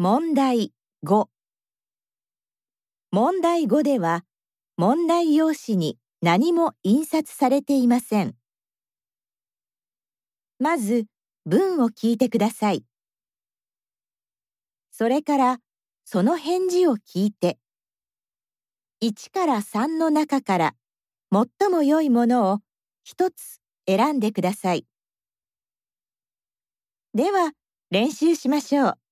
問題5問題5では問題用紙に何も印刷されていません。まず文を聞いてください。それからその返事を聞いて1から3の中から最も良いものを1つ選んでください。では練習しましょう。